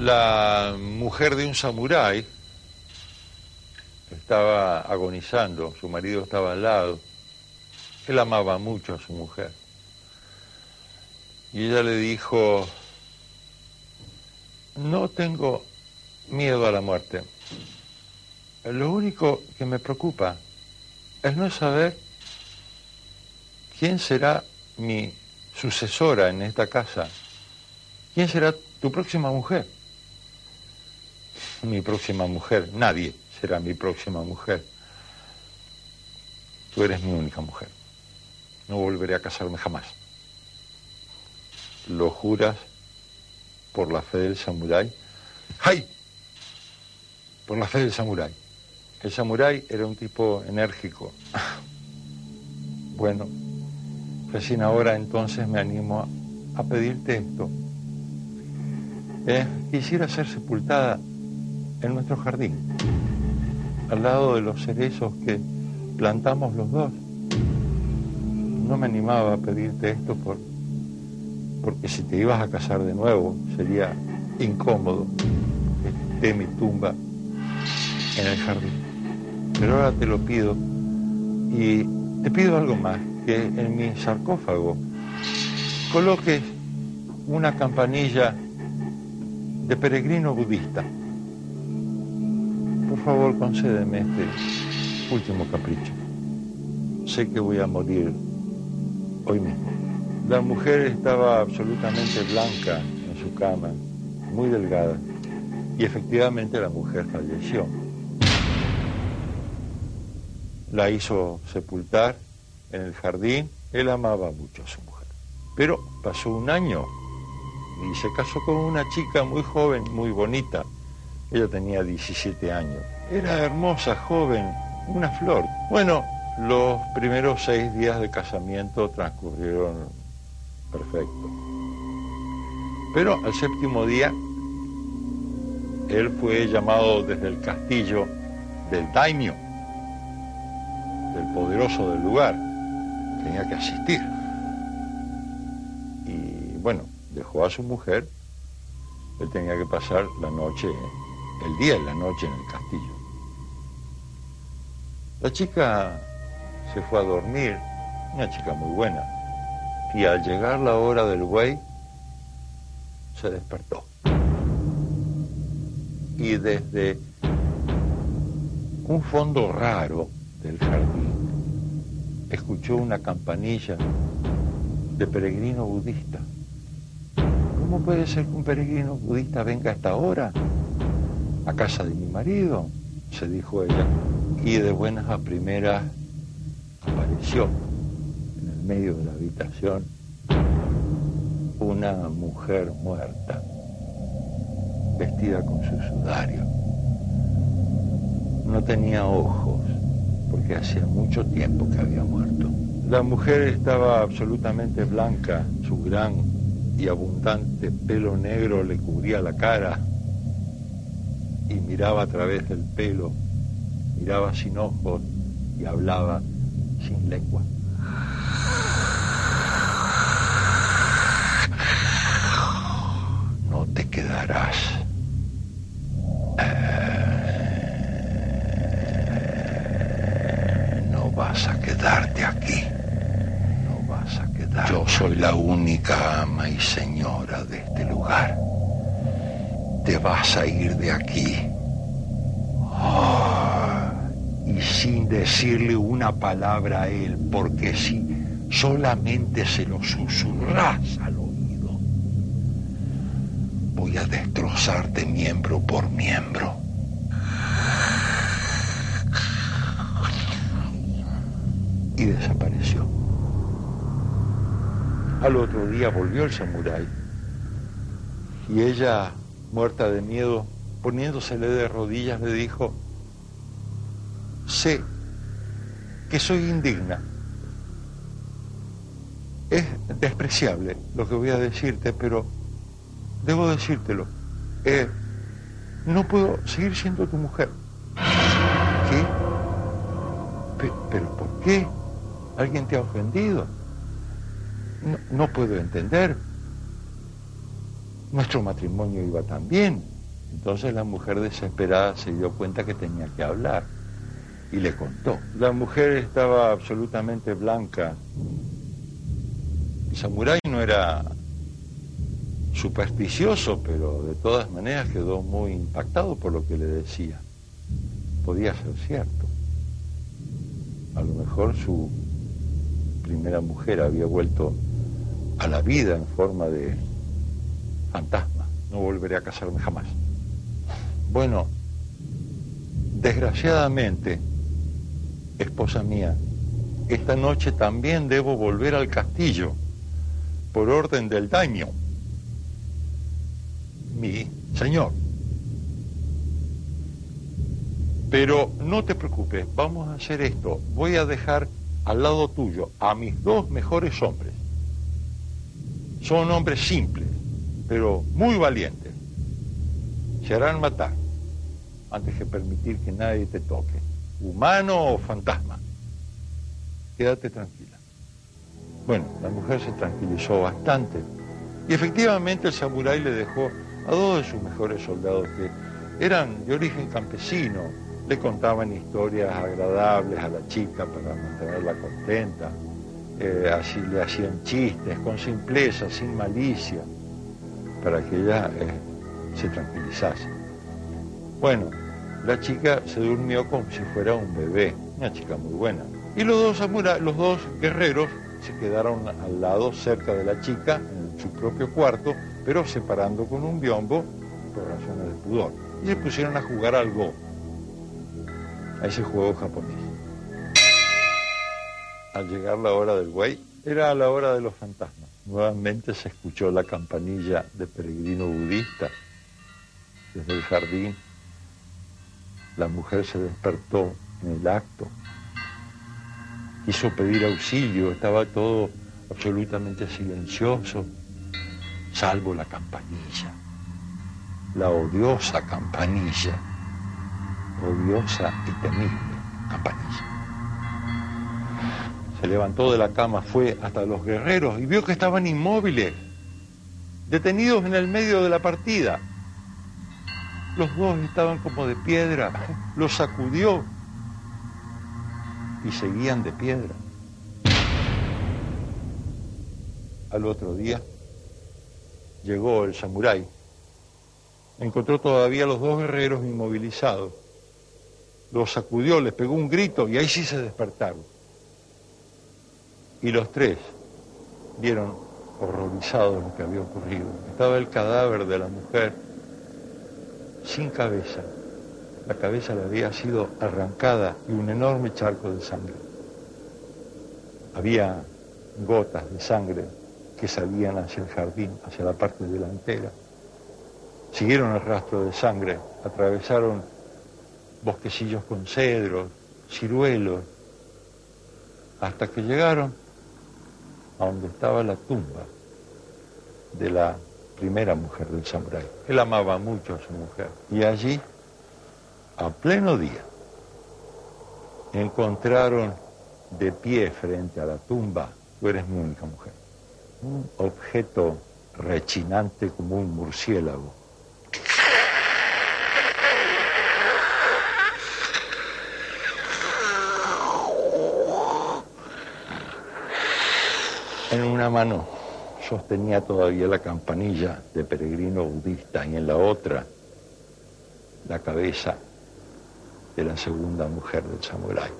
La mujer de un samurái estaba agonizando, su marido estaba al lado. Él amaba mucho a su mujer. Y ella le dijo, no tengo miedo a la muerte. Lo único que me preocupa es no saber quién será mi sucesora en esta casa. ¿Quién será tu próxima mujer? Mi próxima mujer. Nadie será mi próxima mujer. Tú eres mi única mujer. No volveré a casarme jamás. ¿Lo juras por la fe del samurái? ¡Ay! Por la fe del samurái. El samurái era un tipo enérgico. Bueno, recién ahora entonces me animo a, pedirte esto. Eh, quisiera ser sepultada en nuestro jardín, al lado de los cerezos que plantamos los dos. No me animaba a pedirte esto por, porque si te ibas a casar de nuevo sería incómodo que esté mi tumba en el jardín. Pero ahora te lo pido y te pido algo más, que en mi sarcófago coloques una campanilla de peregrino budista. Favor, concédeme este último capricho. Sé que voy a morir hoy mismo. La mujer estaba absolutamente blanca en su cama, muy delgada, y efectivamente la mujer falleció la hizo sepultar en el jardín. Él amaba mucho a su mujer. Pero pasó un año y se casó con una chica muy joven, muy bonita. Ella tenía 17 años. Era hermosa, joven, una flor. Bueno, los primeros seis días de casamiento transcurrieron perfecto. Pero al séptimo día, él fue llamado desde el castillo del daimio del poderoso del lugar, tenía que asistir. Y bueno, dejó a su mujer, él tenía que pasar la noche, el día y la noche en el castillo. La chica se fue a dormir, una chica muy buena, y al llegar la hora del buey, se despertó. Y desde un fondo raro, del jardín, escuchó una campanilla de peregrino budista. ¿Cómo puede ser que un peregrino budista venga a esta hora a casa de mi marido? se dijo ella. Y de buenas a primeras apareció en el medio de la habitación una mujer muerta, vestida con su sudario. No tenía ojos, porque hacía mucho tiempo que había muerto. La mujer estaba absolutamente blanca, su gran y abundante pelo negro le cubría la cara y miraba a través del pelo, miraba sin ojos y hablaba sin lengua. No te quedarás. vas a quedarte aquí. No vas a quedar. Yo soy la única ama y señora de este lugar. Te vas a ir de aquí. Ah, y sin decirle una palabra a él, porque si solamente se lo susurras al oído, voy a destrozarte miembro por miembro. y desapareció. Al otro día volvió el samurái y ella, muerta de miedo, poniéndosele de rodillas, le dijo, sé que soy indigna. Es despreciable lo que voy a decirte, pero debo decírtelo. Eh, no puedo seguir siendo tu mujer. ¿Qué? ¿Pero por qué? ¿Alguien te ha ofendido? No, puedo entender. Nuestro matrimonio iba tan bien. Entonces la mujer desesperada se dio cuenta que tenía que hablar y le contó. La mujer estaba absolutamente blanca. El samurái no era supersticioso, pero de todas maneras quedó muy impactado por lo que le decía. Podía ser cierto. A lo mejor su primera mujer había vuelto a la vida en forma de fantasma. No volveré a casarme jamás. Bueno, desgraciadamente, esposa mía, esta noche también debo volver al castillo por orden del daño. Mi señor. Pero no te preocupes, vamos a hacer esto. Voy a dejar al lado tuyo a mis dos mejores hombres. Son hombres simples, pero muy valientes. Se harán matar antes que permitir que nadie te toque, humano o fantasma. Quédate tranquila. Bueno, la mujer se tranquilizó bastante y efectivamente el samurái le dejó a dos de sus mejores soldados que eran de origen campesino, le contaban historias agradables a la chica para mantenerla contenta, eh, así le hacían chistes, con simpleza, sin malicia, para que ella eh, se tranquilizase. Bueno, la chica se durmió como si fuera un bebé, una chica muy buena. Y los dos los dos guerreros se quedaron al lado, cerca de la chica, en su propio cuarto, pero separando con un biombo por razones de pudor. Y se pusieron a jugar al Go a ese juego japonés. Al llegar la hora del güey, era la hora de los fantasmas. Nuevamente se escuchó la campanilla de peregrino budista desde el jardín. La mujer se despertó en el acto. Quiso pedir auxilio, estaba todo absolutamente silencioso, salvo la campanilla, la odiosa campanilla odiosa y temible campanilla. Se levantó de la cama, fue hasta los guerreros y vio que estaban inmóviles, detenidos en el medio de la partida. Los dos estaban como de piedra, los sacudió y seguían de piedra. Al otro día llegó el samurái, encontró todavía los dos guerreros inmovilizados los sacudió, les pegó un grito y ahí sí se despertaron. Y los tres vieron horrorizados lo que había ocurrido. Estaba el cadáver de la mujer sin cabeza. La cabeza le había sido arrancada y un enorme charco de sangre. Había gotas de sangre que salían hacia el jardín, hacia la parte delantera. Siguieron el rastro de sangre, atravesaron bosquecillos con cedros, ciruelos, hasta que llegaron a donde estaba la tumba de la primera mujer del samurái. Él amaba mucho a su mujer. Y allí, a pleno día, encontraron de pie frente a la tumba, tú eres mi única mujer, un objeto rechinante como un murciélago En mano sostenía todavía la campanilla de peregrino budista y en la otra la cabeza de la segunda mujer del samurái.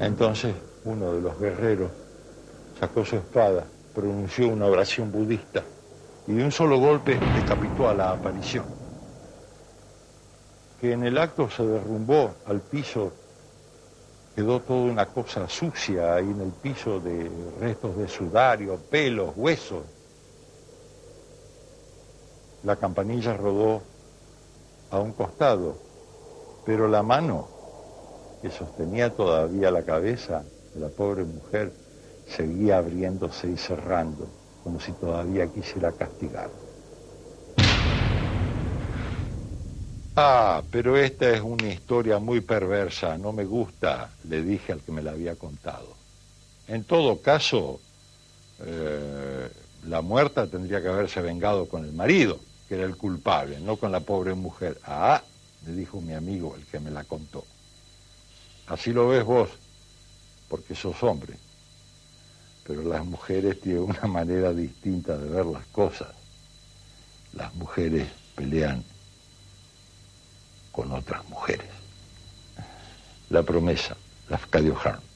Entonces uno de los guerreros sacó su espada, pronunció una oración budista y de un solo golpe decapitó a la aparición, que en el acto se derrumbó al piso quedó toda una cosa sucia ahí en el piso de restos de sudario, pelos, huesos. La campanilla rodó a un costado, pero la mano que sostenía todavía la cabeza de la pobre mujer seguía abriéndose y cerrando, como si todavía quisiera castigar. Ah, pero esta es una historia muy perversa, no me gusta, le dije al que me la había contado. En todo caso, eh, la muerta tendría que haberse vengado con el marido, que era el culpable, no con la pobre mujer. Ah, me dijo mi amigo, el que me la contó. Así lo ves vos, porque sos hombre. Pero las mujeres tienen una manera distinta de ver las cosas. Las mujeres pelean con otras mujeres. La promesa, la Harm.